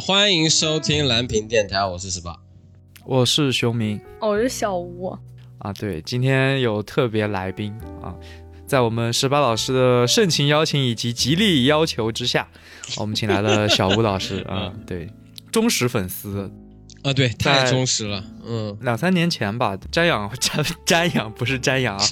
欢迎收听蓝屏电台，我是十八。我是熊明哦，我是小吴。啊，对，今天有特别来宾啊，在我们十八老师的盛情邀请以及极力要求之下，我们请来了小吴老师啊，对，忠实粉丝啊，对，太忠实了，嗯，两三年前吧，瞻仰 瞻瞻仰不是瞻仰啊，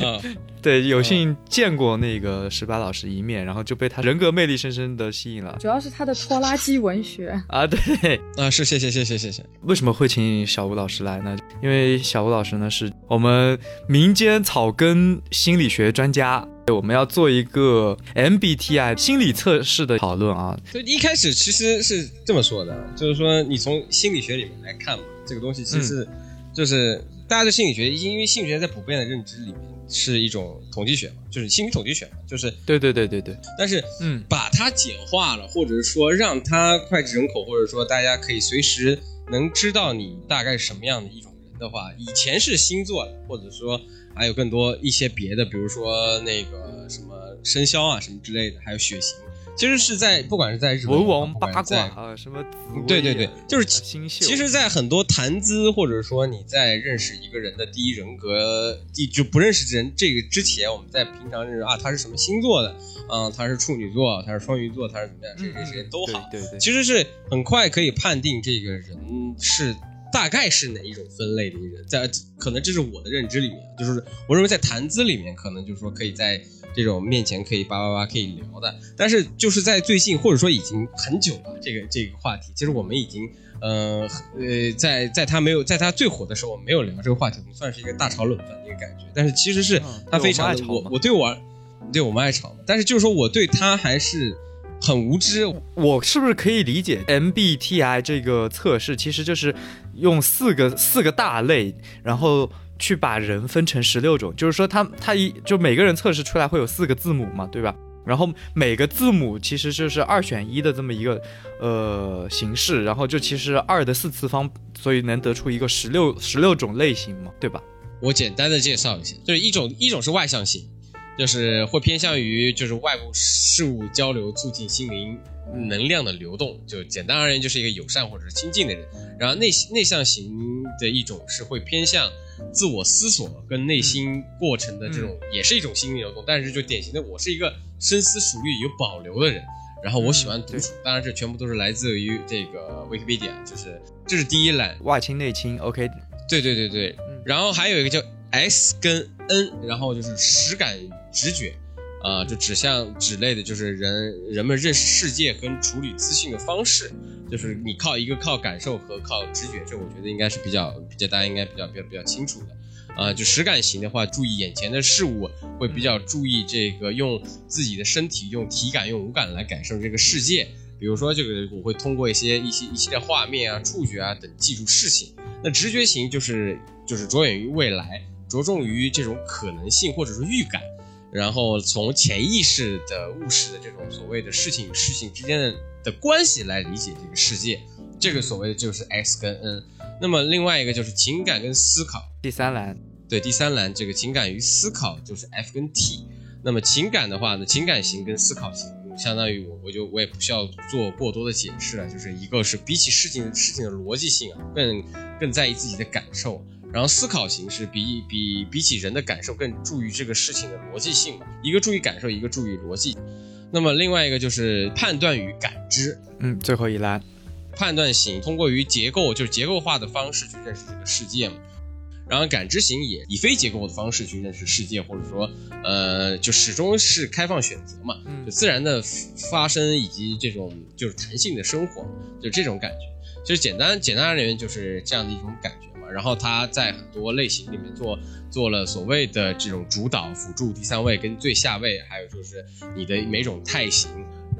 对，有幸见过那个十八老师一面，然后就被他人格魅力深深的吸引了，主要是他的拖拉机文学。啊，对，啊，是，谢谢，谢谢，谢谢。为什么会请小吴老师来呢？因为小吴老师呢是我们民间草根心理学专家，我们要做一个 MBTI 心理测试的讨论啊。就一开始其实是这么说的，就是说你从心理学里面来看嘛，这个东西其实就是大家对心理学，因为心理学在普遍的认知里面是一种统计学嘛，就是心理统计学嘛，就是对对对对对。但是嗯，把它简化了，或者是说让它脍炙人口，或者说大家可以随时能知道你大概是什么样的一种。的话，以前是星座，或者说还有更多一些别的，比如说那个什么生肖啊什么之类的，还有血型，其实是在不管是在日文王八卦啊什么，对对对，就是星宿。其实，在很多谈资或者说你在认识一个人的第一人格，第就不认识人这个之前，我们在平常认识啊，他是什么星座的，嗯，他是处女座，他是双鱼座，他是怎么样，这些都好，对对，其实是很快可以判定这个人是。大概是哪一种分类的人，在可能这是我的认知里面，就是我认为在谈资里面，可能就是说可以在这种面前可以叭叭叭可以聊的，但是就是在最近或者说已经很久了，这个这个话题，其实我们已经呃呃在在他没有在他最火的时候，我们没有聊这个话题，我们算是一个大吵冷饭的一个感觉，但是其实是他非常我我对我对我们爱吵，但是就是说我对他还是。很无知，我是不是可以理解 MBTI 这个测试其实就是用四个四个大类，然后去把人分成十六种，就是说他他一就每个人测试出来会有四个字母嘛，对吧？然后每个字母其实就是二选一的这么一个呃形式，然后就其实二的四次方，所以能得出一个十六十六种类型嘛，对吧？我简单的介绍一下，就是一种一种是外向型。就是会偏向于就是外部事物交流，促进心灵能量的流动。就简单而言，就是一个友善或者是亲近的人。然后内内向型的一种是会偏向自我思索跟内心过程的这种，也是一种心灵流动。但是就典型的，我是一个深思熟虑有保留的人。然后我喜欢独处，当然这全部都是来自于这个 Wikipedia，就是这是第一栏外倾内倾。OK，对对对对。然后还有一个叫 S 跟 N，然后就是实感。直觉，啊，就指向指类的，就是人人们认识世界跟处理资讯的方式，就是你靠一个靠感受和靠直觉，这我觉得应该是比较比较大家应该比较比较比较清楚的，啊，就实感型的话，注意眼前的事物，会比较注意这个用自己的身体、用体感、用五感来感受这个世界，比如说这个我会通过一些一些一系列画面啊、触觉啊等记住事情。那直觉型就是就是着眼于未来，着重于这种可能性或者是预感。然后从潜意识的务实的这种所谓的事情与事情之间的的关系来理解这个世界，这个所谓的就是 X 跟 N。那么另外一个就是情感跟思考，第三栏，对，第三栏这个情感与思考就是 F 跟 T。那么情感的话呢，情感型跟思考型，相当于我我就我也不需要做过多的解释了，就是一个是比起事情事情的逻辑性啊，更更在意自己的感受。然后思考型是比比比起人的感受更注意这个事情的逻辑性嘛，一个注意感受，一个注意逻辑。那么另外一个就是判断与感知，嗯，最后一栏，判断型通过于结构就是结构化的方式去认识这个世界嘛，然后感知型也以非结构的方式去认识世界，或者说呃就始终是开放选择嘛，就自然的发生以及这种就是弹性的生活，就这种感觉。就是简单简单而言就是这样的一种感觉嘛。然后他在很多类型里面做做了所谓的这种主导、辅助、第三位跟最下位，还有就是你的每种态型，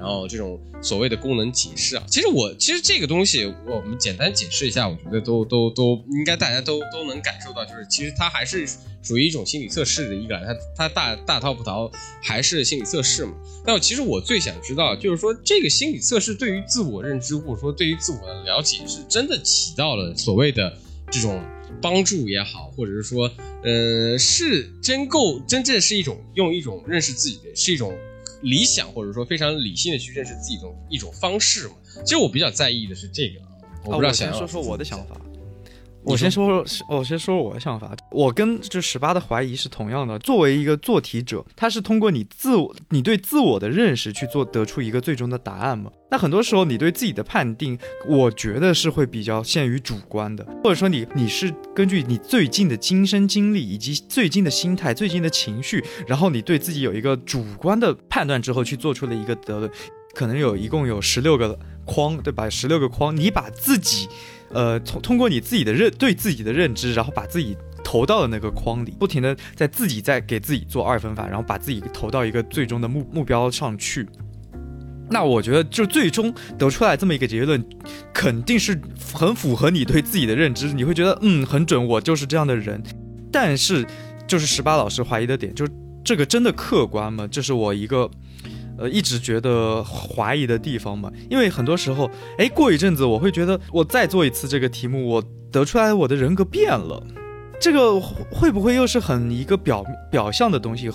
然后这种所谓的功能解释啊。其实我其实这个东西我们简单解释一下，我觉得都都都应该大家都都能感受到，就是其实它还是属于一种心理测试的一个，它它大大套不逃还是心理测试嘛。但其实我最想知道就是说这个心理测试对于自我认知或者说对于自我的了解是真的起到了所谓的。这种帮助也好，或者是说，呃，是真够真正是一种用一种认识自己的，是一种理想或者说非常理性的去认识自己一种一种方式嘛。其实我比较在意的是这个，我不知道想要、先说说我的想法。你我先说说，我先说说我的想法。我跟这十八的怀疑是同样的。作为一个做题者，他是通过你自我、你对自我的认识去做得出一个最终的答案嘛？那很多时候你对自己的判定，我觉得是会比较限于主观的，或者说你你是根据你最近的亲身经历以及最近的心态、最近的情绪，然后你对自己有一个主观的判断之后去做出了一个得论。可能有一共有十六个框，对吧？十六个框，你把自己。呃，通通过你自己的认对自己的认知，然后把自己投到了那个框里，不停的在自己在给自己做二分法，然后把自己投到一个最终的目目标上去。那我觉得，就最终得出来这么一个结论，肯定是很符合你对自己的认知，你会觉得嗯很准，我就是这样的人。但是，就是十八老师怀疑的点，就是这个真的客观吗？这是我一个。呃，一直觉得怀疑的地方嘛，因为很多时候，哎，过一阵子我会觉得，我再做一次这个题目，我得出来我的人格变了，这个会不会又是很一个表表象的东西？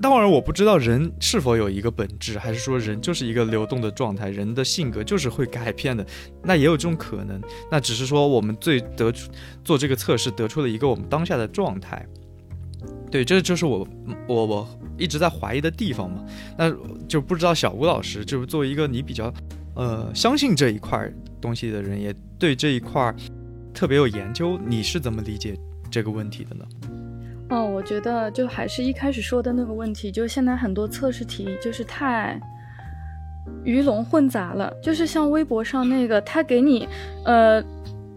当然，我不知道人是否有一个本质，还是说人就是一个流动的状态，人的性格就是会改变的，那也有这种可能。那只是说我们最得出做这个测试得出了一个我们当下的状态。对，这就是我我我一直在怀疑的地方嘛。那就不知道小吴老师，就是作为一个你比较呃相信这一块东西的人，也对这一块特别有研究，你是怎么理解这个问题的呢？哦，我觉得就还是一开始说的那个问题，就现在很多测试题就是太鱼龙混杂了，就是像微博上那个，他给你呃。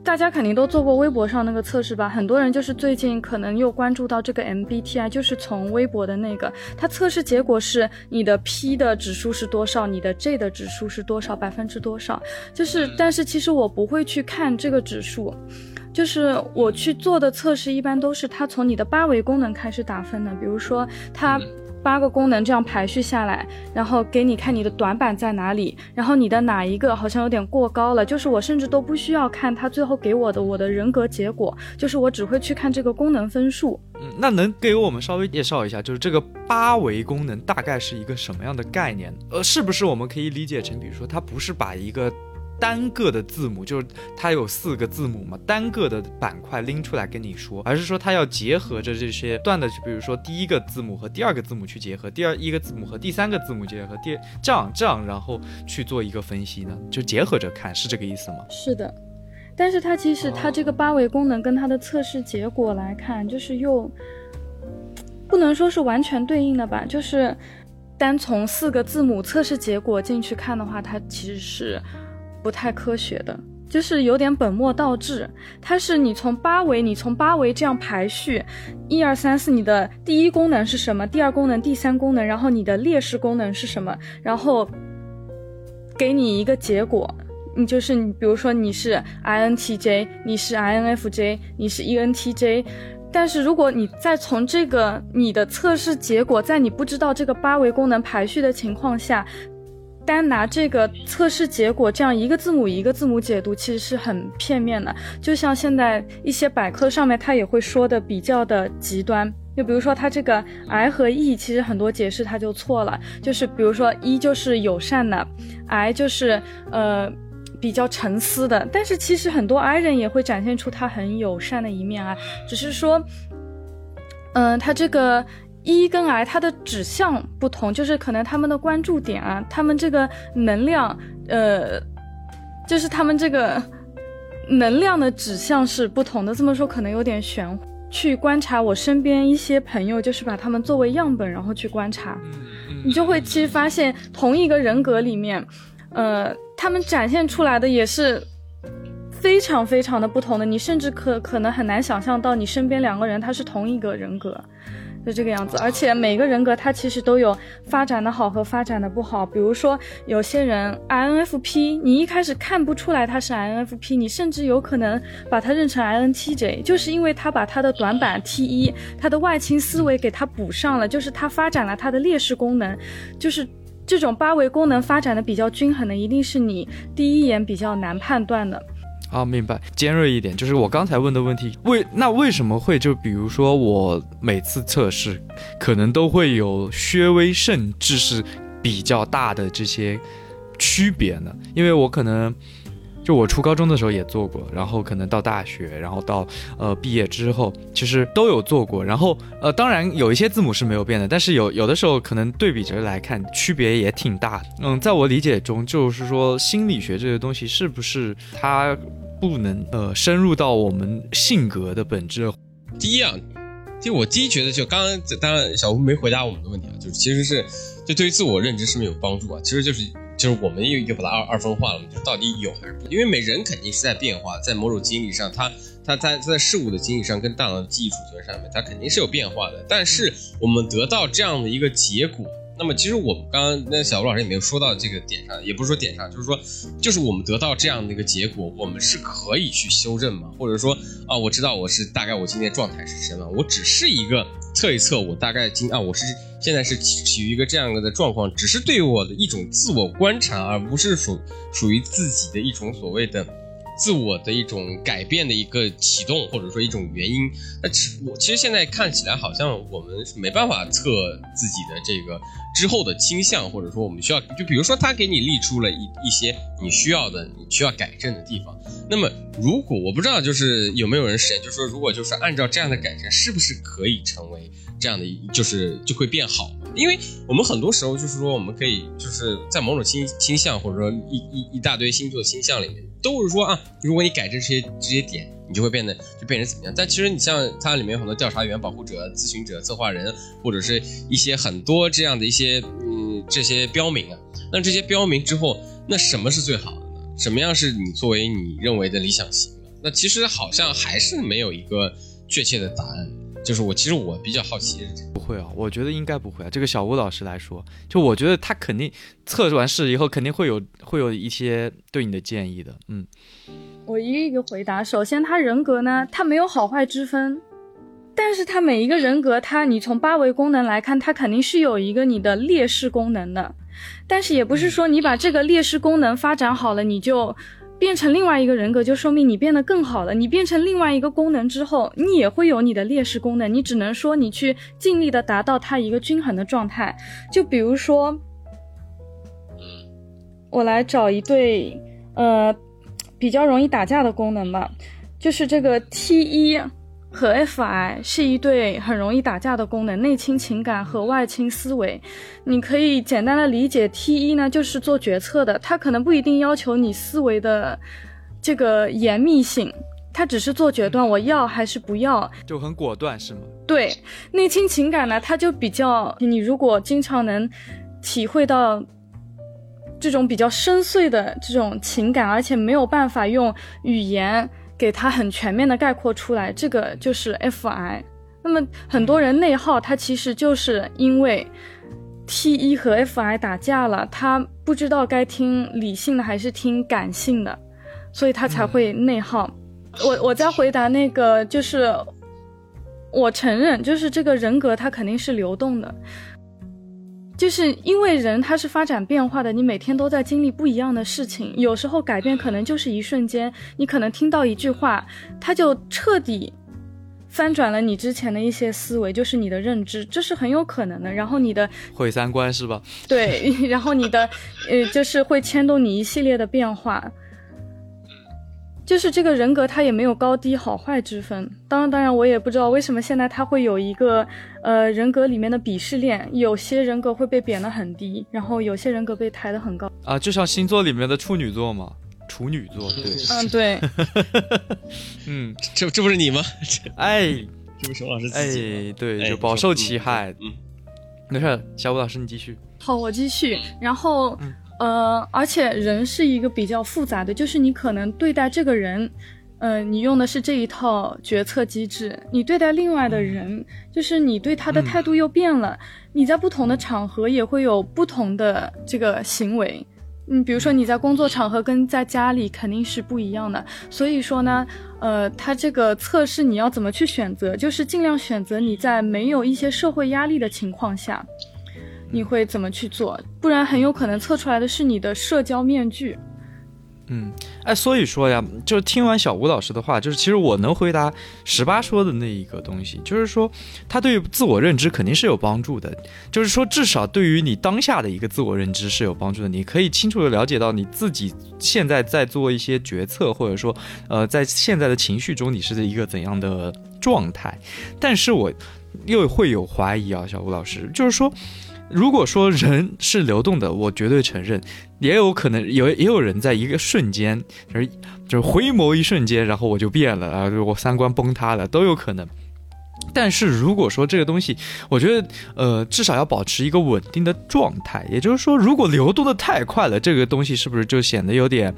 大家肯定都做过微博上那个测试吧？很多人就是最近可能又关注到这个 MBTI，就是从微博的那个，它测试结果是你的 P 的指数是多少，你的 J 的指数是多少，百分之多少？就是，但是其实我不会去看这个指数，就是我去做的测试一般都是它从你的八维功能开始打分的，比如说它。八个功能这样排序下来，然后给你看你的短板在哪里，然后你的哪一个好像有点过高了，就是我甚至都不需要看他最后给我的我的人格结果，就是我只会去看这个功能分数。嗯，那能给我们稍微介绍一下，就是这个八维功能大概是一个什么样的概念？呃，是不是我们可以理解成，比如说它不是把一个。单个的字母就是它有四个字母嘛，单个的板块拎出来跟你说，而是说它要结合着这些段的，就比如说第一个字母和第二个字母去结合，第二一个字母和第三个字母结合，第这样这样，然后去做一个分析呢，就结合着看，是这个意思吗？是的，但是它其实它这个八维功能跟它的测试结果来看，就是又不能说是完全对应的吧，就是单从四个字母测试结果进去看的话，它其实是。不太科学的，就是有点本末倒置。它是你从八维，你从八维这样排序，一二三四，你的第一功能是什么？第二功能、第三功能，然后你的劣势功能是什么？然后给你一个结果，你就是你，比如说你是 INTJ，你是 INFJ，你是 ENTJ。但是如果你再从这个你的测试结果，在你不知道这个八维功能排序的情况下。单拿这个测试结果这样一个字母一个字母解读，其实是很片面的。就像现在一些百科上面，它也会说的比较的极端。就比如说它这个 I 和 E，其实很多解释它就错了。就是比如说 E 就是友善的，I 就是呃比较沉思的。但是其实很多 I 人也会展现出他很友善的一面啊，只是说，嗯，他这个。一跟癌它的指向不同，就是可能他们的关注点啊，他们这个能量，呃，就是他们这个能量的指向是不同的。这么说可能有点玄乎。去观察我身边一些朋友，就是把他们作为样本，然后去观察，你就会其实发现同一个人格里面，呃，他们展现出来的也是非常非常的不同的。你甚至可可能很难想象到你身边两个人他是同一个人格。就这个样子，而且每个人格他其实都有发展的好和发展的不好。比如说，有些人 INFP，你一开始看不出来他是 INFP，你甚至有可能把他认成 INTJ，就是因为他把他的短板 T 一，他的外倾思维给他补上了，就是他发展了他的劣势功能，就是这种八维功能发展的比较均衡的，一定是你第一眼比较难判断的。啊，明白，尖锐一点，就是我刚才问的问题，为那为什么会就比如说我每次测试，可能都会有略微，甚至是比较大的这些区别呢？因为我可能。就我初高中的时候也做过，然后可能到大学，然后到呃毕业之后，其实都有做过。然后呃，当然有一些字母是没有变的，但是有有的时候可能对比着来看，区别也挺大的。嗯，在我理解中，就是说心理学这个东西是不是它不能呃深入到我们性格的本质？第一啊，就我第一觉得就刚刚当然小吴没回答我们的问题啊，就是其实是就对于自我认知是没有帮助啊，其实就是。就是我们又又把它二二分化了嘛？就到底有还是不？因为每人肯定是在变化，在某种经历上，他他他在事物的经历上跟大脑的记忆储存上面，它肯定是有变化的。但是我们得到这样的一个结果，那么其实我们刚刚那小吴老师也没有说到这个点上，也不是说点上，就是说，就是我们得到这样的一个结果，我们是可以去修正嘛？或者说啊，我知道我是大概我今天状态是什么，我只是一个测一测，我大概今啊我是。现在是处于一个这样的状况，只是对我的一种自我观察，而不是属属于自己的一种所谓的自我的一种改变的一个启动，或者说一种原因。那我其实现在看起来好像我们是没办法测自己的这个之后的倾向，或者说我们需要，就比如说他给你立出了一一些你需要的、你需要改正的地方。那么如果我不知道，就是有没有人实验，就是说如果就是按照这样的改正，是不是可以成为？这样的就是就会变好，因为我们很多时候就是说，我们可以就是在某种倾倾向或者说一一一大堆星座倾向里面，都是说啊，如果你改正这些这些点，你就会变得就变成怎么样。但其实你像它里面有很多调查员、保护者、咨询者、策划人，或者是一些很多这样的一些嗯这些标明啊，那这些标明之后，那什么是最好的呢？什么样是你作为你认为的理想型？那其实好像还是没有一个确切的答案。就是我，其实我比较好奇，不会啊，我觉得应该不会啊。这个小吴老师来说，就我觉得他肯定测完试以后，肯定会有会有一些对你的建议的。嗯，我一个一个回答。首先，他人格呢，他没有好坏之分，但是他每一个人格，他你从八维功能来看，他肯定是有一个你的劣势功能的。但是也不是说你把这个劣势功能发展好了，你就。变成另外一个人格，就说明你变得更好了。你变成另外一个功能之后，你也会有你的劣势功能。你只能说你去尽力的达到它一个均衡的状态。就比如说，我来找一对呃比较容易打架的功能吧，就是这个 T 一。和 Fi 是一对很容易打架的功能，内倾情感和外倾思维。你可以简单的理解 T 一呢，就是做决策的，它可能不一定要求你思维的这个严密性，它只是做决断，我要还是不要，就很果断，是吗？对，内倾情感呢，它就比较，你如果经常能体会到这种比较深邃的这种情感，而且没有办法用语言。给它很全面的概括出来，这个就是 Fi。那么很多人内耗，他其实就是因为 T 一和 Fi 打架了，他不知道该听理性的还是听感性的，所以他才会内耗。我我在回答那个，就是我承认，就是这个人格它肯定是流动的。就是因为人他是发展变化的，你每天都在经历不一样的事情，有时候改变可能就是一瞬间，你可能听到一句话，他就彻底翻转了你之前的一些思维，就是你的认知，这是很有可能的。然后你的毁三观是吧？对，然后你的呃，就是会牵动你一系列的变化。就是这个人格，他也没有高低好坏之分。当然，当然，我也不知道为什么现在他会有一个，呃，人格里面的鄙视链。有些人格会被贬得很低，然后有些人格被抬得很高。啊，就像星座里面的处女座嘛，处女座，对，嗯，对，嗯，这这不是你吗？哎，这不是熊老师自己？哎，对，就饱受其害。嗯，没事，小吴老师你继续。好，我继续。然后。呃，而且人是一个比较复杂的，就是你可能对待这个人，呃，你用的是这一套决策机制，你对待另外的人，就是你对他的态度又变了，你在不同的场合也会有不同的这个行为，嗯，比如说你在工作场合跟在家里肯定是不一样的，所以说呢，呃，他这个测试你要怎么去选择，就是尽量选择你在没有一些社会压力的情况下。你会怎么去做？不然很有可能测出来的是你的社交面具。嗯，哎，所以说呀，就是听完小吴老师的话，就是其实我能回答十八说的那一个东西，就是说他对于自我认知肯定是有帮助的，就是说至少对于你当下的一个自我认知是有帮助的，你可以清楚的了解到你自己现在在做一些决策，或者说呃在现在的情绪中你是一个怎样的状态。但是我又会有怀疑啊，小吴老师，就是说。如果说人是流动的，我绝对承认，也有可能有也有人在一个瞬间，就是就是回眸一瞬间，然后我就变了啊，我三观崩塌了，都有可能。但是如果说这个东西，我觉得呃，至少要保持一个稳定的状态。也就是说，如果流动的太快了，这个东西是不是就显得有点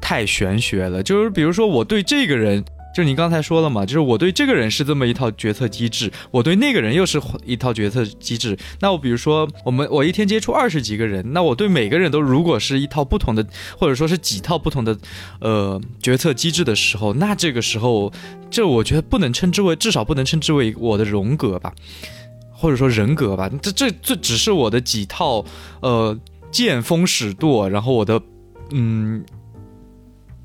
太玄学了？就是比如说，我对这个人。就你刚才说了嘛，就是我对这个人是这么一套决策机制，我对那个人又是一套决策机制。那我比如说，我们我一天接触二十几个人，那我对每个人都如果是一套不同的，或者说是几套不同的，呃，决策机制的时候，那这个时候，这我觉得不能称之为，至少不能称之为我的荣格吧，或者说人格吧。这这这只是我的几套，呃，见风使舵，然后我的，嗯。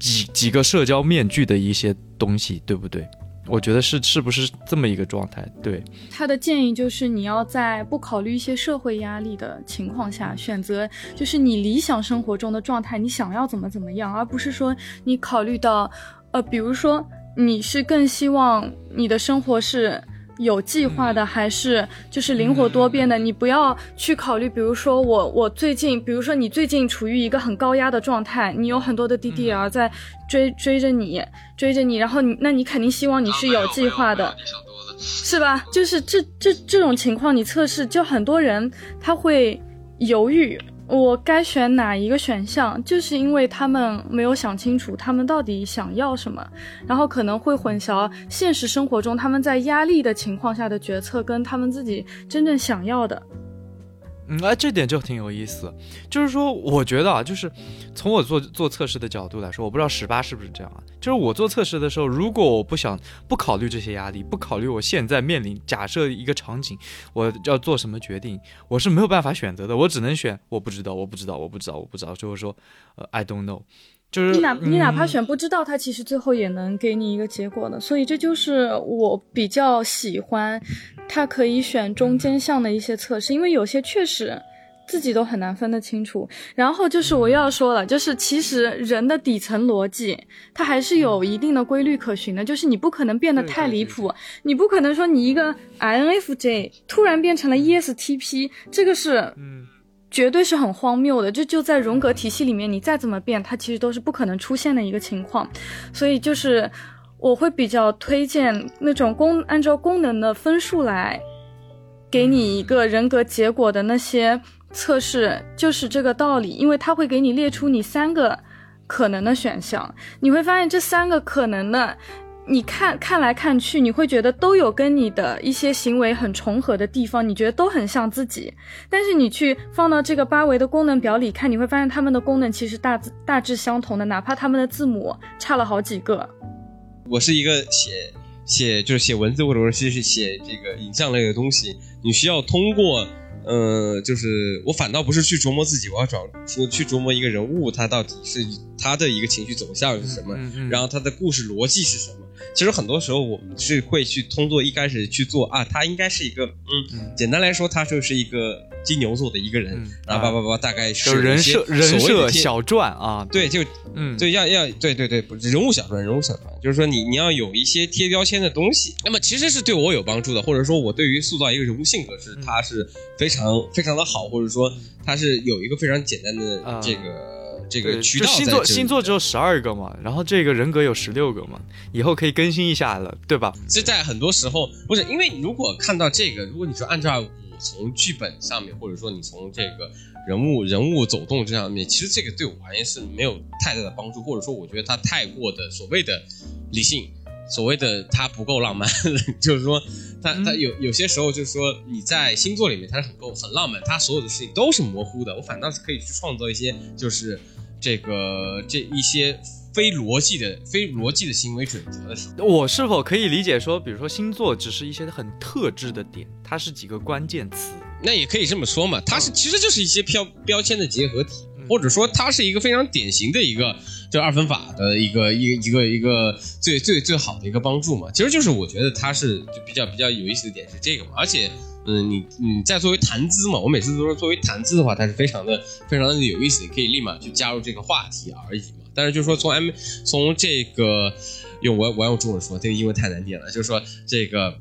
几几个社交面具的一些东西，对不对？我觉得是是不是这么一个状态？对他的建议就是你要在不考虑一些社会压力的情况下，选择就是你理想生活中的状态，你想要怎么怎么样，而不是说你考虑到，呃，比如说你是更希望你的生活是。有计划的还是就是灵活多变的？你不要去考虑，比如说我我最近，比如说你最近处于一个很高压的状态，你有很多的 DDR 在追追着你追着你，然后你那你肯定希望你是有计划的，是吧？就是这这这种情况，你测试就很多人他会犹豫。我该选哪一个选项，就是因为他们没有想清楚他们到底想要什么，然后可能会混淆现实生活中他们在压力的情况下的决策跟他们自己真正想要的。嗯，哎，这点就挺有意思，就是说，我觉得啊，就是从我做做测试的角度来说，我不知道十八是不是这样啊。就是我做测试的时候，如果我不想不考虑这些压力，不考虑我现在面临假设一个场景，我要做什么决定，我是没有办法选择的，我只能选我不知道，我不知道，我不知道，我不知道，就是说，呃，I don't know。就是你哪你哪怕选不知道，它其实最后也能给你一个结果的。所以这就是我比较喜欢，它可以选中间项的一些测试，因为有些确实自己都很难分得清楚。然后就是我又要说了，就是其实人的底层逻辑它还是有一定的规律可循的，就是你不可能变得太离谱，你不可能说你一个 INFJ 突然变成了 ESTP，这个是嗯。绝对是很荒谬的，这就在荣格体系里面，你再怎么变，它其实都是不可能出现的一个情况。所以就是我会比较推荐那种功按照功能的分数来给你一个人格结果的那些测试，就是这个道理，因为它会给你列出你三个可能的选项，你会发现这三个可能的。你看看来看去，你会觉得都有跟你的一些行为很重合的地方，你觉得都很像自己。但是你去放到这个八维的功能表里看，你会发现它们的功能其实大大致相同的，哪怕它们的字母差了好几个。我是一个写写就是写文字或者说是写这个影像类的东西，你需要通过。呃，就是我反倒不是去琢磨自己，我要找说去琢磨一个人物，他到底是他的一个情绪走向是什么，然后他的故事逻辑是什么。其实很多时候我们是会去通过一开始去做啊，他应该是一个嗯，简单来说，他就是一个金牛座的一个人，然后叭叭叭，大概是人设人设小传啊，对，就嗯，对，要要对对对，人物小传，人物小传，就是说你你要有一些贴标签的东西，那么其实是对我有帮助的，或者说我对于塑造一个人物性格是他是非常非常的好，或者说他是有一个非常简单的这个。这个渠道星座星座只有十二个嘛，然后这个人格有十六个嘛，以后可以更新一下了，对吧？这在很多时候不是因为如果看到这个，如果你说按照我从剧本上面，或者说你从这个人物人物走动这上面，其实这个对我而言是没有太大的帮助，或者说我觉得他太过的所谓的理性，所谓的他不够浪漫，就是说他他有有些时候就是说你在星座里面他是很够很浪漫，他所有的事情都是模糊的，我反倒是可以去创造一些就是。这个这一些非逻辑的、非逻辑的行为准则的时候，我是否可以理解说，比如说星座只是一些很特质的点，它是几个关键词？那也可以这么说嘛，它是其实就是一些标标签的结合体，或者说它是一个非常典型的一个就二分法的一个一个一个一个最最最好的一个帮助嘛。其实就是我觉得它是就比较比较有意思的点是这个嘛，而且。嗯，你你在作为谈资嘛，我每次都说作为谈资的话，它是非常的非常的有意思，你可以立马去加入这个话题而已嘛。但是就是说从 M 从这个用我我用中文说，这个英文太难念了，就是说这个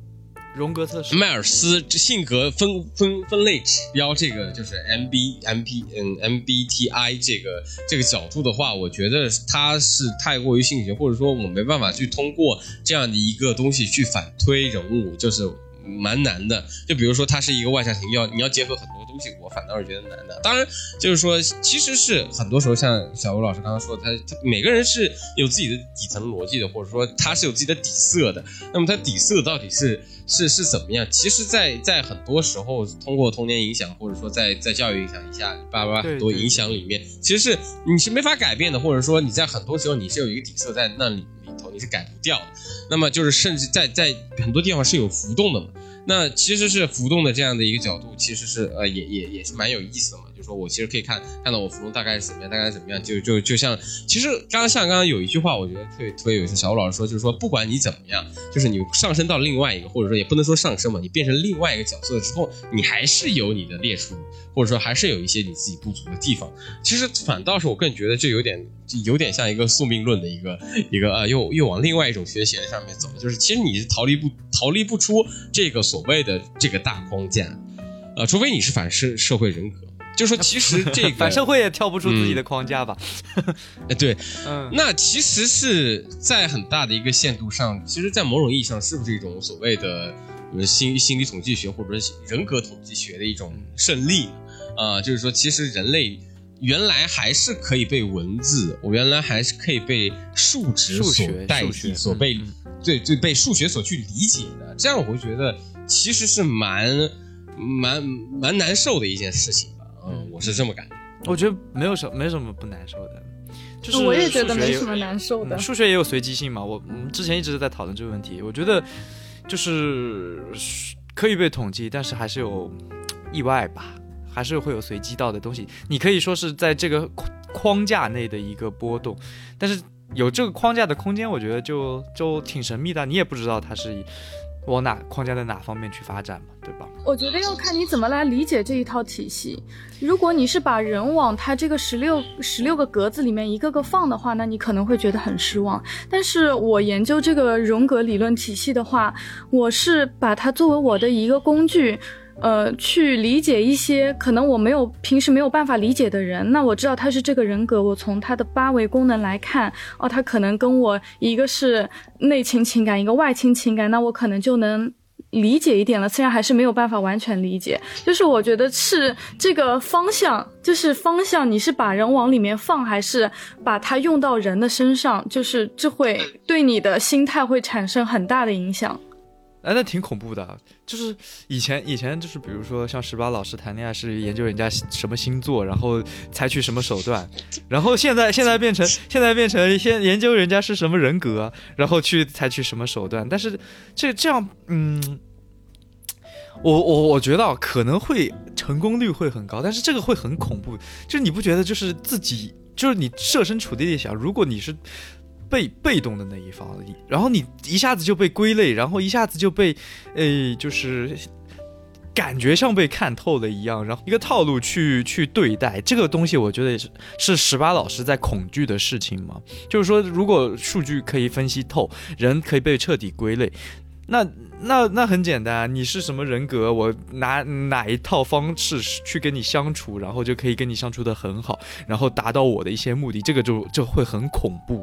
荣格测试迈尔斯性格分分分类指标这个就是 M B M P 嗯 M B T I 这个这个角度的话，我觉得他是太过于性情，或者说我没办法去通过这样的一个东西去反推人物，就是。蛮难的，就比如说它是一个外向型，要你要结合很多东西，我反倒是觉得难的。当然，就是说其实是很多时候像小吴老师刚刚说的，他他每个人是有自己的底层逻辑的，或者说他是有自己的底色的。那么他底色到底是是是怎么样？其实，在在很多时候通过童年影响，或者说在在教育影响一下，爸爸很多影响里面，其实是你是没法改变的，或者说你在很多时候你是有一个底色在那里。头你是改不掉的，那么就是甚至在在很多地方是有浮动的嘛，那其实是浮动的这样的一个角度，其实是呃也也也是蛮有意思的嘛。说我其实可以看看到我浮动大概是怎么样，大概怎么样，就就就像其实刚刚像刚刚有一句话，我觉得特别特别有意思。小吴老师说，就是说不管你怎么样，就是你上升到另外一个，或者说也不能说上升嘛，你变成另外一个角色之后，你还是有你的列出，或者说还是有一些你自己不足的地方。其实反倒是我更觉得这有点有点像一个宿命论的一个一个啊，又又往另外一种学习上面走，就是其实你是逃离不逃离不出这个所谓的这个大框架，呃，除非你是反社社会人格。就说其实这个 反社会也跳不出自己的框架吧？哎，对，嗯，那其实是在很大的一个限度上，其实，在某种意义上，是不是一种所谓的心心理统计学或者是人格统计学的一种胜利啊？就是说，其实人类原来还是可以被文字，我原来还是可以被数值所代替，所被对对被数学所去理解的。这样我会觉得其实是蛮蛮蛮难受的一件事情。是这么感觉。我觉得没有什没什么不难受的，就是我也觉得没什么难受的。数学也有随机性嘛，我我们之前一直在讨论这个问题。我觉得就是可以被统计，但是还是有意外吧，还是会有随机到的东西。你可以说是在这个框架内的一个波动，但是有这个框架的空间，我觉得就就挺神秘的。你也不知道它是。往哪框架在哪方面去发展嘛，对吧？我觉得要看你怎么来理解这一套体系。如果你是把人往它这个十六十六个格子里面一个个放的话，那你可能会觉得很失望。但是我研究这个荣格理论体系的话，我是把它作为我的一个工具。呃，去理解一些可能我没有平时没有办法理解的人，那我知道他是这个人格，我从他的八维功能来看，哦，他可能跟我一个是内倾情感，一个外倾情感，那我可能就能理解一点了。虽然还是没有办法完全理解，就是我觉得是这个方向，就是方向，你是把人往里面放，还是把它用到人的身上，就是这会对你的心态会产生很大的影响。哎，那挺恐怖的，就是以前以前就是比如说像十八老师谈恋爱是研究人家什么星座，然后采取什么手段，然后现在现在变成现在变成先研究人家是什么人格，然后去采取什么手段，但是这这样，嗯，我我我觉得可能会成功率会很高，但是这个会很恐怖，就是你不觉得就是自己就是你设身处地的想，如果你是。被被动的那一方，然后你一下子就被归类，然后一下子就被，呃，就是感觉像被看透了一样，然后一个套路去去对待这个东西，我觉得是是十八老师在恐惧的事情嘛。就是说，如果数据可以分析透，人可以被彻底归类，那那那很简单，你是什么人格，我拿哪一套方式去跟你相处，然后就可以跟你相处的很好，然后达到我的一些目的，这个就就会很恐怖。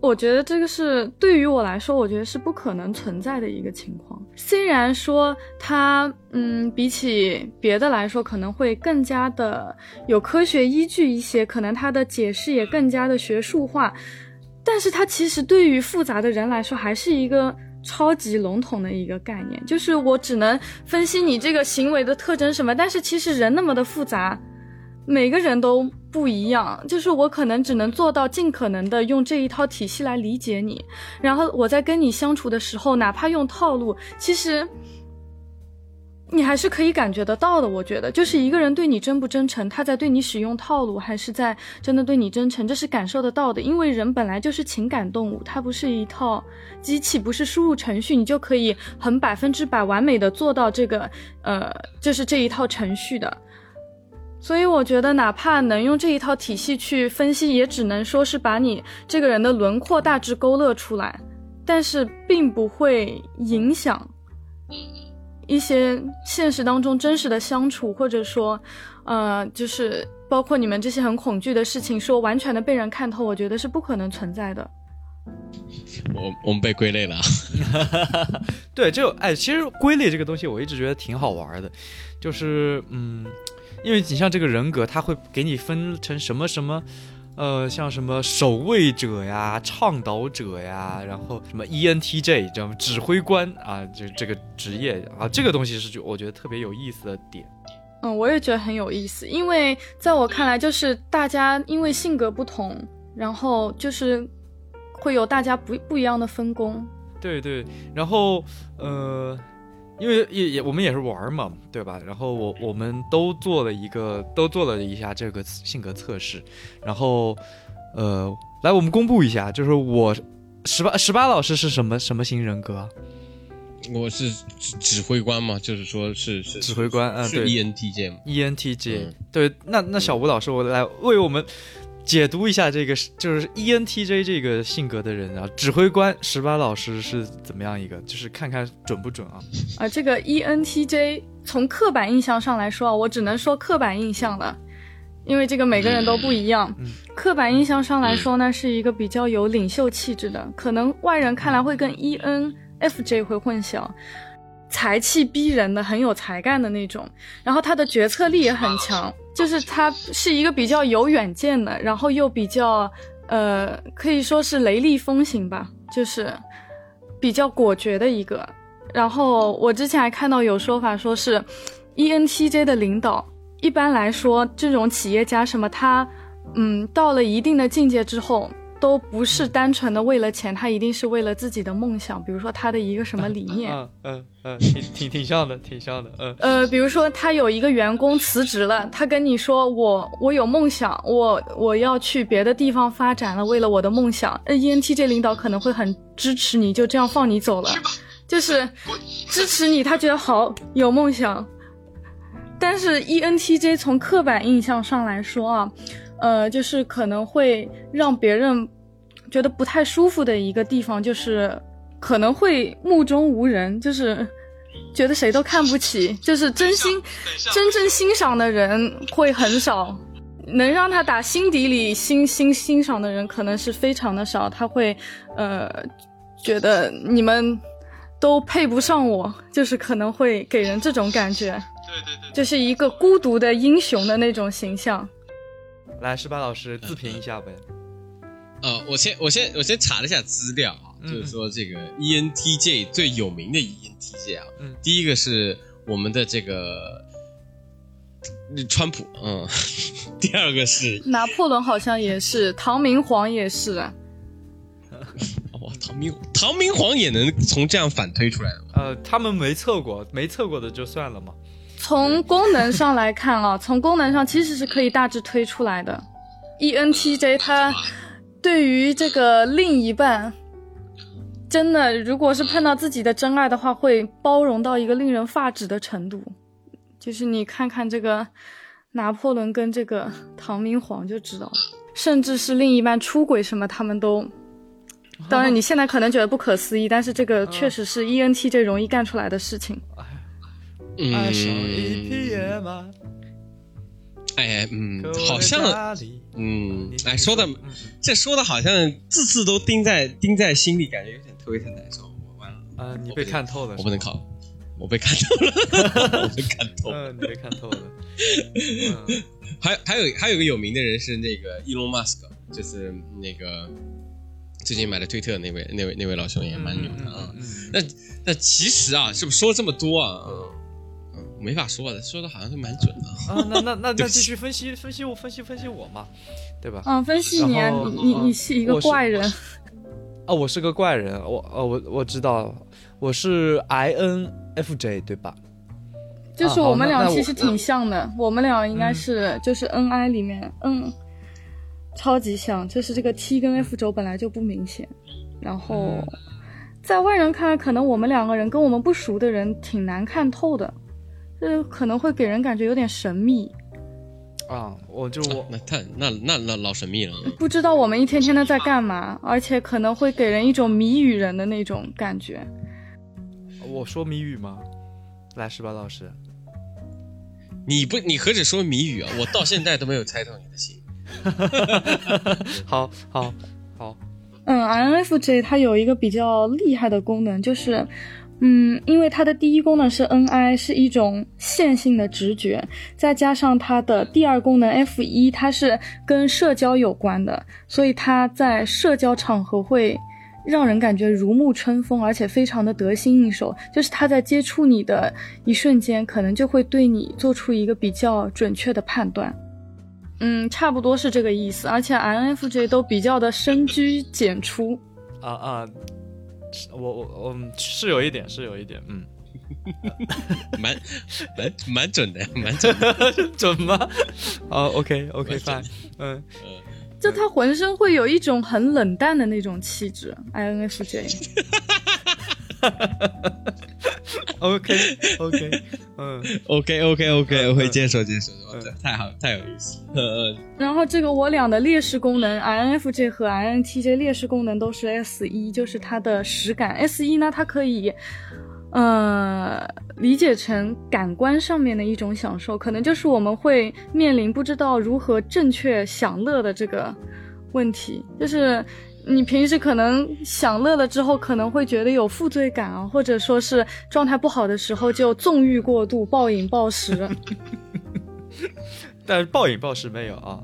我觉得这个是对于我来说，我觉得是不可能存在的一个情况。虽然说它，嗯，比起别的来说，可能会更加的有科学依据一些，可能它的解释也更加的学术化，但是它其实对于复杂的人来说，还是一个超级笼统的一个概念。就是我只能分析你这个行为的特征什么，但是其实人那么的复杂。每个人都不一样，就是我可能只能做到尽可能的用这一套体系来理解你，然后我在跟你相处的时候，哪怕用套路，其实你还是可以感觉得到的。我觉得，就是一个人对你真不真诚，他在对你使用套路，还是在真的对你真诚，这是感受得到的。因为人本来就是情感动物，它不是一套机器，不是输入程序你就可以很百分之百完美的做到这个，呃，就是这一套程序的。所以我觉得，哪怕能用这一套体系去分析，也只能说是把你这个人的轮廓大致勾勒出来，但是并不会影响一些现实当中真实的相处，或者说，呃，就是包括你们这些很恐惧的事情，说完全的被人看透，我觉得是不可能存在的。我我们被归类了，对，就哎，其实归类这个东西，我一直觉得挺好玩的，就是嗯。因为你像这个人格，他会给你分成什么什么，呃，像什么守卫者呀、倡导者呀，然后什么 ENTJ 这样指挥官啊，就这个职业啊，这个东西是就我觉得特别有意思的点。嗯，我也觉得很有意思，因为在我看来，就是大家因为性格不同，然后就是会有大家不不一样的分工。对对，然后呃。因为也也我们也是玩嘛，对吧？然后我我们都做了一个，都做了一下这个性格测试，然后，呃，来我们公布一下，就是我十八十八老师是什么什么型人格？我是指指挥官嘛，就是说是是指挥官，嗯，对，E N T J 嘛，E N T J，对，那那小吴老师，我来为我们。解读一下这个就是 ENTJ 这个性格的人啊，指挥官十八老师是怎么样一个？就是看看准不准啊？啊，这个 ENTJ 从刻板印象上来说啊，我只能说刻板印象了，因为这个每个人都不一样。刻板印象上来说呢，是一个比较有领袖气质的，可能外人看来会跟 ENFJ 会混淆。才气逼人的，很有才干的那种，然后他的决策力也很强，就是他是一个比较有远见的，然后又比较，呃，可以说是雷厉风行吧，就是比较果决的一个。然后我之前还看到有说法说是，ENTJ 的领导，一般来说这种企业家什么他，嗯，到了一定的境界之后。都不是单纯的为了钱，他一定是为了自己的梦想。比如说他的一个什么理念，嗯嗯嗯，挺挺挺像的，挺像的，嗯呃，比如说他有一个员工辞职了，他跟你说我我有梦想，我我要去别的地方发展了，为了我的梦想，ENTJ 领导可能会很支持你，就这样放你走了，就是支持你，他觉得好有梦想。但是 ENTJ 从刻板印象上来说啊。呃，就是可能会让别人觉得不太舒服的一个地方，就是可能会目中无人，就是觉得谁都看不起，就是真心真正欣赏的人会很少，能让他打心底里欣欣欣赏的人可能是非常的少，他会呃觉得你们都配不上我，就是可能会给人这种感觉，对对对，就是一个孤独的英雄的那种形象。来，十八老师自评一下呗。呃，我先我先我先查了一下资料啊，就是说这个 ENTJ 最有名的 ENTJ 啊，第一个是我们的这个川普，嗯，第二个是拿破仑，好像也是，唐明皇也是。哇，唐明唐明皇也能从这样反推出来的？呃，他们没测过，没测过的就算了嘛。从功能上来看啊，从功能上其实是可以大致推出来的。ENTJ 它对于这个另一半，真的如果是碰到自己的真爱的话，会包容到一个令人发指的程度。就是你看看这个拿破仑跟这个唐明皇就知道了，甚至是另一半出轨什么，他们都。当然你现在可能觉得不可思议，但是这个确实是 ENTJ 容易干出来的事情。爱上一匹野马。哎，嗯，好像，嗯，哎，说的，这说的好像字字都钉在钉在心里，感觉有点特别特难受。我完了，啊，你被看透了，我不能考，我被看透了，我被看透了，你被看透了。还还有还有个有名的人是那个伊隆马斯克，就是那个最近买的推特那位那位那位老兄也蛮牛的啊。那那其实啊，是不是说了这么多啊？没法说的，说的好像是蛮准的啊。那那那 那继续分析分析我分析分析我嘛，对吧？嗯，分析你啊，你你你是一个怪人啊，我是个怪人，我呃我我知道，我是 INFJ 对吧？就是我们俩其实挺像的，我们俩应该是就是 N I 里面，嗯，超级像，就是这个 T 跟 F 轴本来就不明显，然后嗯在外人看来，可能我们两个人跟我们不熟的人挺难看透的，就是可能会给人感觉有点神秘，啊，我就我那太那那那老神秘了。不知道我们一天天的在干嘛，而且可能会给人一种谜语人的那种感觉。我说谜语吗？来，十八老师，你不，你何止说谜语啊！我到现在都没有猜透你的心。好好好，嗯，INFJ 它有一个比较厉害的功能，就是，嗯，因为它的第一功能是 NI，是一种线性的直觉，再加上它的第二功能 F 一，它是跟社交有关的，所以它在社交场合会让人感觉如沐春风，而且非常的得心应手。就是他在接触你的一瞬间，可能就会对你做出一个比较准确的判断。嗯，差不多是这个意思，而且 INFJ 都比较的深居简出。啊啊，是我我我嗯是有一点，是有一点，嗯，蛮蛮蛮准的，蛮准的。准吗？哦，OK OK 蛮 fine，准嗯，就他浑身会有一种很冷淡的那种气质，INFJ。OK OK，嗯 OK OK OK，我会嗯接受接受，嗯这太好太有意思。呃，然后这个我俩的劣势功能，INFJ 和 INTJ 劣势功能都是 S 一，就是它的实感。S 一呢，它可以，呃，理解成感官上面的一种享受，可能就是我们会面临不知道如何正确享乐的这个问题，就是。你平时可能享乐了之后，可能会觉得有负罪感啊，或者说是状态不好的时候就纵欲过度、暴饮暴食。但是暴饮暴食没有啊，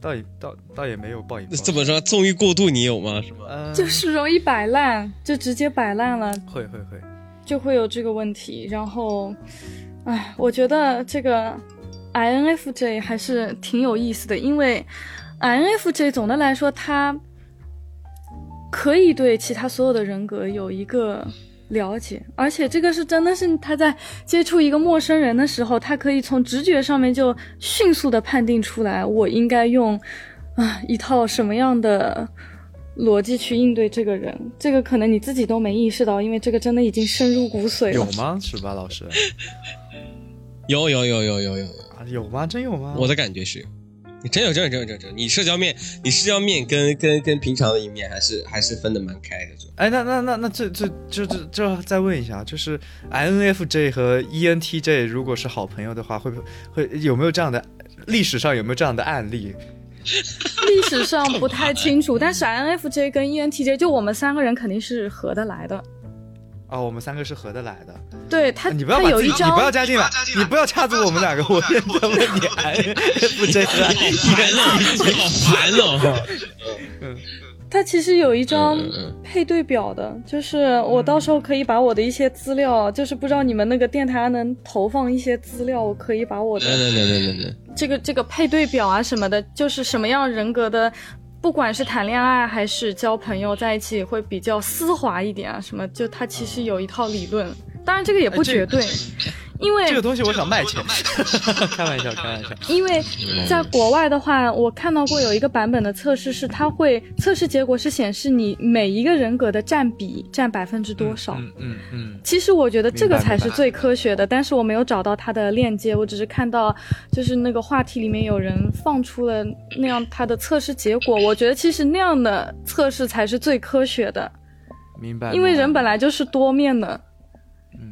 倒也倒倒也没有暴饮暴食，这么说，纵欲过度你有吗？是吗？呃，就是容易摆烂，就直接摆烂了，会会会，就会有这个问题。然后，哎，我觉得这个 INFJ 还是挺有意思的，因为 INFJ 总的来说，它可以对其他所有的人格有一个了解，而且这个是真的是他在接触一个陌生人的时候，他可以从直觉上面就迅速的判定出来，我应该用啊一套什么样的。逻辑去应对这个人，这个可能你自己都没意识到，因为这个真的已经深入骨髓了。有吗？十八老师 有有有有有有，啊，有吗？真有吗？我的感觉是有。你真有真有真有真有真有，你社交面，你社交面跟跟跟平常的一面还是还是分的蛮开的，就哎，那那那那这这这这这再问一下，就是 INFJ 和 ENTJ 如果是好朋友的话，会不会有没有这样的历史上有没有这样的案例？历史上不太清楚，但是 INFJ 跟 E ENTJ 就我们三个人肯定是合得来的。啊、我们三个是合得来的。对他，你不要把自己，他有一你不要，加进来，你不要掐住我们两个。我认 真问你和烦了，你好烦哦。他其实有一张嗯嗯配对表的，就是我到时候可以把我的一些资料，就是不知道你们那个电台能投放一些资料，我可以把我的能能能能能能，这个这个配对表啊什么的，就是什么样人格的，不管是谈恋爱还是交朋友在一起，会比较丝滑一点啊什么，就他其实有一套理论，当然这个也不绝对，因为这个东西，我想卖钱。开玩笑，开玩笑。因为在国外的话，我看到过有一个版本的测试是，它会测试结果是显示你每一个人格的占比占百分之多少。嗯嗯嗯，其实我觉得这个才是最科学的，但是我没有找到它的链接，我只是看到就是那个话题里面有人放出了那样它的测试结果，我觉得其实那样的测试才是最科学的，明白。因为人本来就是多面的，嗯，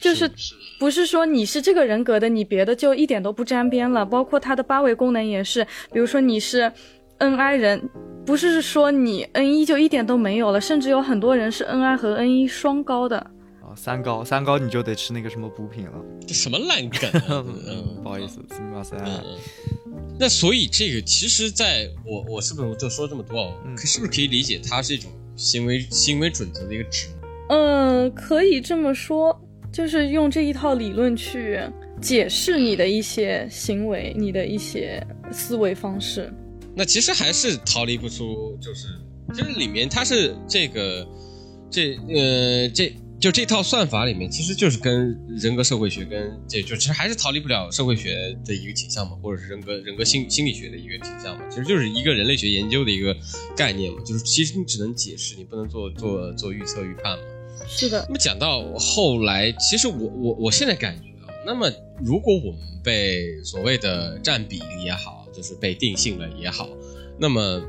就是不是说你是这个人格的，你别的就一点都不沾边了。包括它的八维功能也是，比如说你是 N I 人，不是说你 N 一就一点都没有了，甚至有很多人是 N I 和 N 一双高的。啊，三高三高你就得吃那个什么补品了。这什么烂梗啊？嗯不好意思，すみません。嗯，那所以这个其实在我我是不是就说这么多哦？嗯可是不是可以理解它是一种行为行为准则的一个指南？嗯，可以这么说， 就是用这一套理论去解释你的一些行为，你的一些思维方式。那其实还是逃离不出，就是其实里面它是这个这呃这就这套算法里面，其实就是跟人格社会学跟这就其实还是逃离不了社会学的一个倾向嘛，或者是人格人格心心理学的一个倾向嘛，其实就是一个人类学研究的一个概念嘛，就是其实你只能解释，你不能做做做预测预判嘛。是的，那么讲到后来，其实我我我现在感觉啊，那么如果我们被所谓的占比例也好，就是被定性了也好，那么。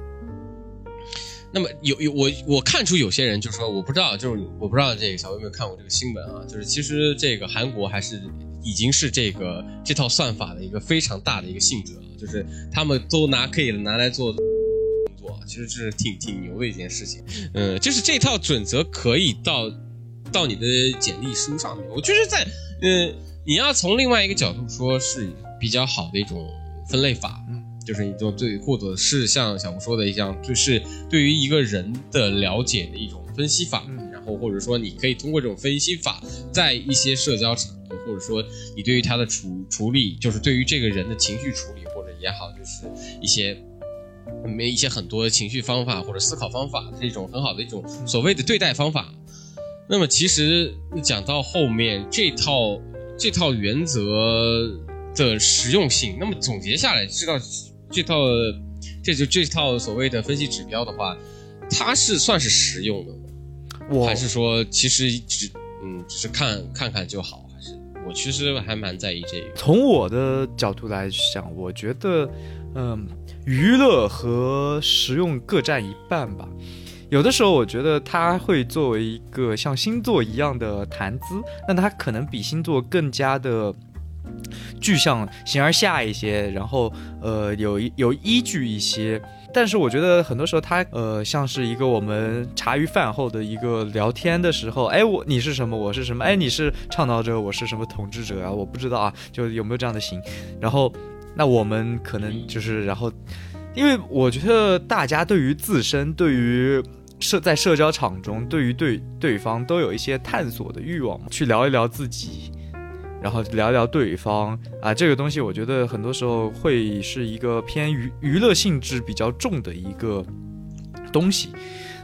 那么有有我我看出有些人就说我不知道，就是我不知道这个小薇有没有看过这个新闻啊？就是其实这个韩国还是已经是这个这套算法的一个非常大的一个性质了，就是他们都拿可以拿来做作，其实这是挺挺牛的一件事情。嗯，就是这套准则可以到到你的简历书上面，我觉得在嗯你要从另外一个角度说是比较好的一种分类法。就是你做对，或者是像小吴说的一样，就是对于一个人的了解的一种分析法，然后或者说你可以通过这种分析法，在一些社交场合，或者说你对于他的处处理，就是对于这个人的情绪处理或者也好，就是一些没一些很多情绪方法或者思考方法，是一种很好的一种所谓的对待方法。那么其实讲到后面这套这套原则的实用性，那么总结下来这套。这套，这就这套所谓的分析指标的话，它是算是实用的，吗还是说其实只嗯只是看看看就好？还是我其实还蛮在意这个。从我的角度来讲，我觉得，嗯，娱乐和实用各占一半吧。有的时候我觉得它会作为一个像星座一样的谈资，那它可能比星座更加的。具象形而下一些，然后呃有有依据一些，但是我觉得很多时候它呃像是一个我们茶余饭后的一个聊天的时候，哎我你是什么？我是什么，哎你是倡导者？我是什么统治者啊，我不知道啊，就有没有这样的型，然后那我们可能就是然后，因为我觉得大家对于自身对于社在社交场中对于对对方都有一些探索的欲望嘛，去聊一聊自己。然后聊一聊对方啊，这个东西我觉得很多时候会是一个偏娱娱乐性质比较重的一个东西。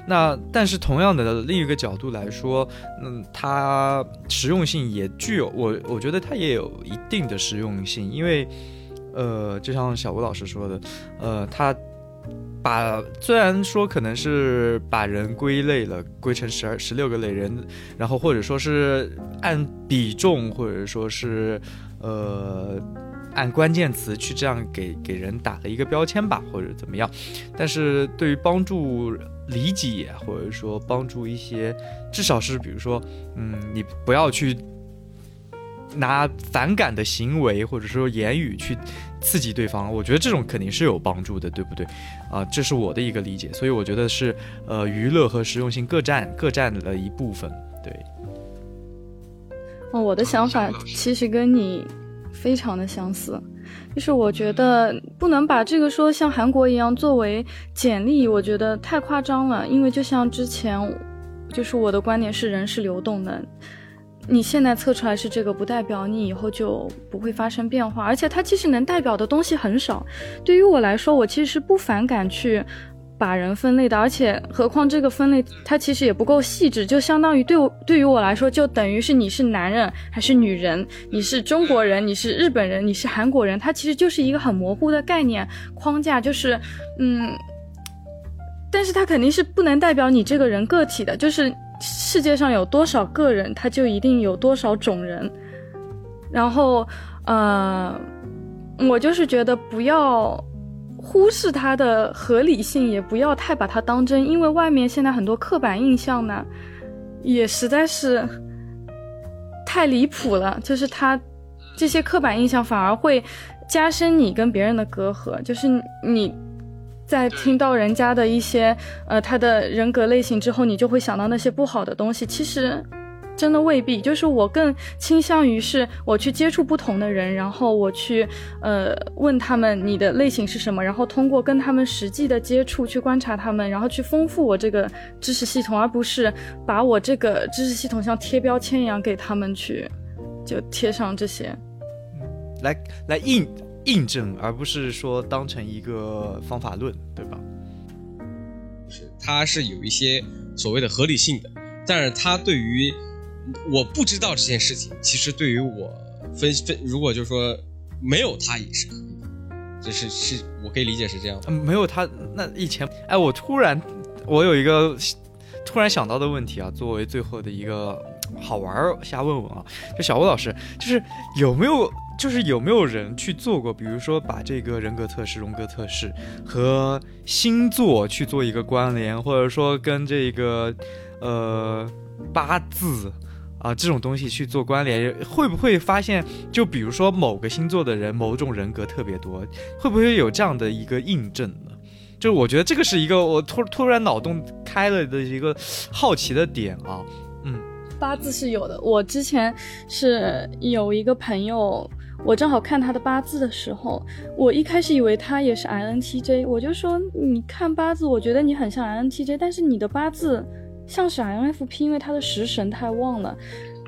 那但是同样的另一个角度来说，嗯，它实用性也具有我我觉得它也有一定的实用性，因为呃，就像小吴老师说的，呃，他。把虽然说可能是把人归类了，归成十二十六个类人，然后或者说是按比重，或者说是呃按关键词去这样给给人打了一个标签吧，或者怎么样，但是对于帮助理解，或者说帮助一些，至少是比如说，嗯，你不要去。拿反感的行为或者说言语去刺激对方，我觉得这种肯定是有帮助的，对不对？啊，这是我的一个理解，所以我觉得是呃，娱乐和实用性各占各占了一部分，对。哦，我的想法其实跟你非常的相似，就是我觉得不能把这个说像韩国一样作为简历，我觉得太夸张了，因为就像之前，就是我的观点是人是流动的。你现在测出来是这个，不代表你以后就不会发生变化，而且它其实能代表的东西很少。对于我来说，我其实是不反感去把人分类的，而且何况这个分类它其实也不够细致，就相当于对我对于我来说，就等于是你是男人还是女人，你是中国人，你是日本人，你是韩国人，它其实就是一个很模糊的概念框架，就是嗯，但是它肯定是不能代表你这个人个体的，就是。世界上有多少个人，他就一定有多少种人。然后，呃，我就是觉得不要忽视它的合理性，也不要太把它当真，因为外面现在很多刻板印象呢，也实在是太离谱了。就是他这些刻板印象反而会加深你跟别人的隔阂，就是你。在听到人家的一些呃他的人格类型之后，你就会想到那些不好的东西。其实，真的未必。就是我更倾向于是我去接触不同的人，然后我去呃问他们你的类型是什么，然后通过跟他们实际的接触去观察他们，然后去丰富我这个知识系统，而不是把我这个知识系统像贴标签一样给他们去就贴上这些，来来印。印证，而不是说当成一个方法论，对吧？是，它是有一些所谓的合理性的，但是它对于我不知道这件事情，其实对于我分分，如果就是说没有它也是可以的，就是是我可以理解是这样的。嗯没有他那以前，哎，我突然我有一个突然想到的问题啊，作为最后的一个好玩儿瞎问问啊，就小吴老师，就是有没有就是有没有人去做过，比如说把这个人格测试、荣格测试和星座去做一个关联，或者说跟这个呃八字。啊，这种东西去做关联，会不会发现，就比如说某个星座的人，某种人格特别多，会不会有这样的一个印证呢？就是我觉得这个是一个我突突然脑洞开了的一个好奇的点啊。嗯，八字是有的。我之前是有一个朋友，我正好看他的八字的时候，我一开始以为他也是 INTJ，我就说你看八字，我觉得你很像 INTJ，但是你的八字像是 INFP，因为他的食神太旺了。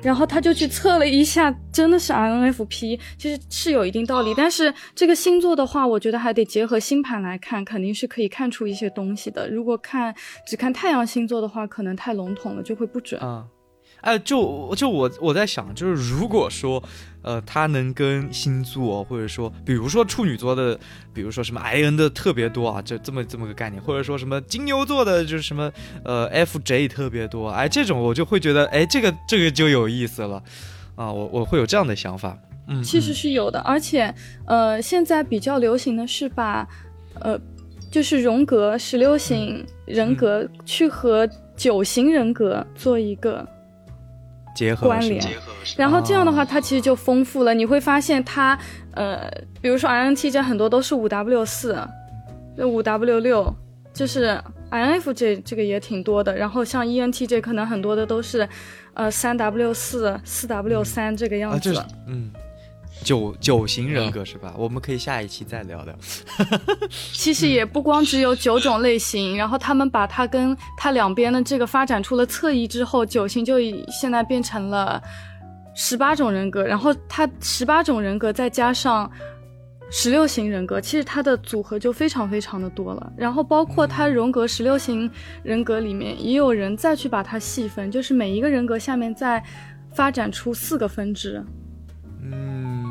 然后他就去测了一下，真的是 INFP，其实是有一定道理。但是这个星座的话，我觉得还得结合星盘来看，肯定是可以看出一些东西的。如果看只看太阳星座的话，可能太笼统了，就会不准。啊，哎，就就我我在想，就是如果说，呃，他能跟星座，或者说，比如说处女座的，比如说什么 I N 的特别多啊，这这么这么个概念，或者说什么金牛座的，就是什么呃 F J 特别多，哎，这种我就会觉得，哎，这个这个就有意思了，啊，我我会有这样的想法，嗯，其实是有的，而且呃，现在比较流行的是把呃，就是荣格十六型人格去和九型人格做一个结合关联，然后这样的话，哦它其实就丰富了。你会发现它，呃，比如说 INTJ 很多都是五 W 四，就五 W 六，就是 INFJ 这个也挺多的。然后像 E ENTJ 可能很多的都是，呃，三 W 四、四 W 三这个样啊，这是子了。嗯。九九型人格是吧？我们可以下一期再聊聊。其实也不光只有九种类型，然后他们把它跟它两边的这个发展出了侧翼之后，九型就已现在变成了十八种人格，然后它十八种人格再加上十六型人格，其实它的组合就非常非常的多了。然后包括它荣格十六型人格里面，也有人再去把它细分，就是每一个人格下面再发展出四个分支。嗯，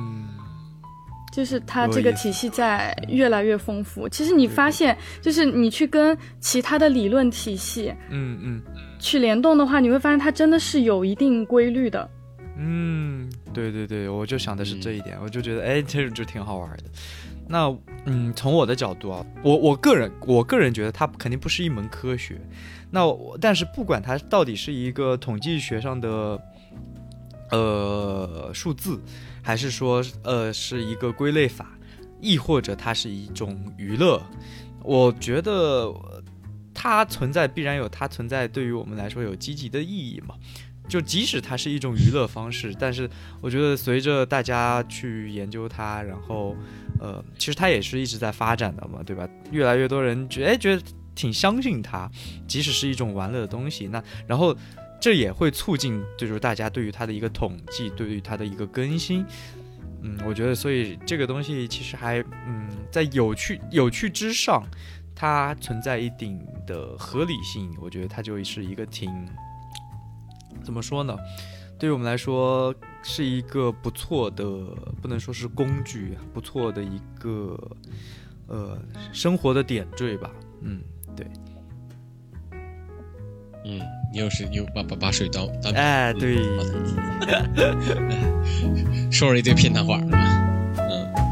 就是它这个体系在越来越丰富。其实你发现，就是你去跟其他的理论体系嗯嗯去联动的话，你会发现它真的是有一定规律的。嗯，对对对，我就想的是这一点，我就觉得哎，这就挺好玩的。那嗯，从我的角度啊，我我个人我个人觉得它肯定不是一门科学。那我但是不管它到底是一个统计学上的呃数字，还是说呃是一个归类法，亦或者它是一种娱乐，我觉得它存在必然有它存在对于我们来说有积极的意义嘛。就即使它是一种娱乐方式，但是我觉得随着大家去研究它，然后呃，其实它也是一直在发展的嘛，对吧？越来越多人觉哎觉得挺相信它，即使是一种玩乐的东西，那然后这也会促进就是大家对于它的一个统计，对于它的一个更新。嗯，我觉得所以这个东西其实还嗯在有趣有趣之上，它存在一定的合理性，我觉得它就是一个挺怎么说呢？对于我们来说是一个不错的，不能说是工具，不错的一个呃生活的点缀吧。嗯，对，嗯，你又是又把把把水端哎，对，说了一堆骗糖话，嗯。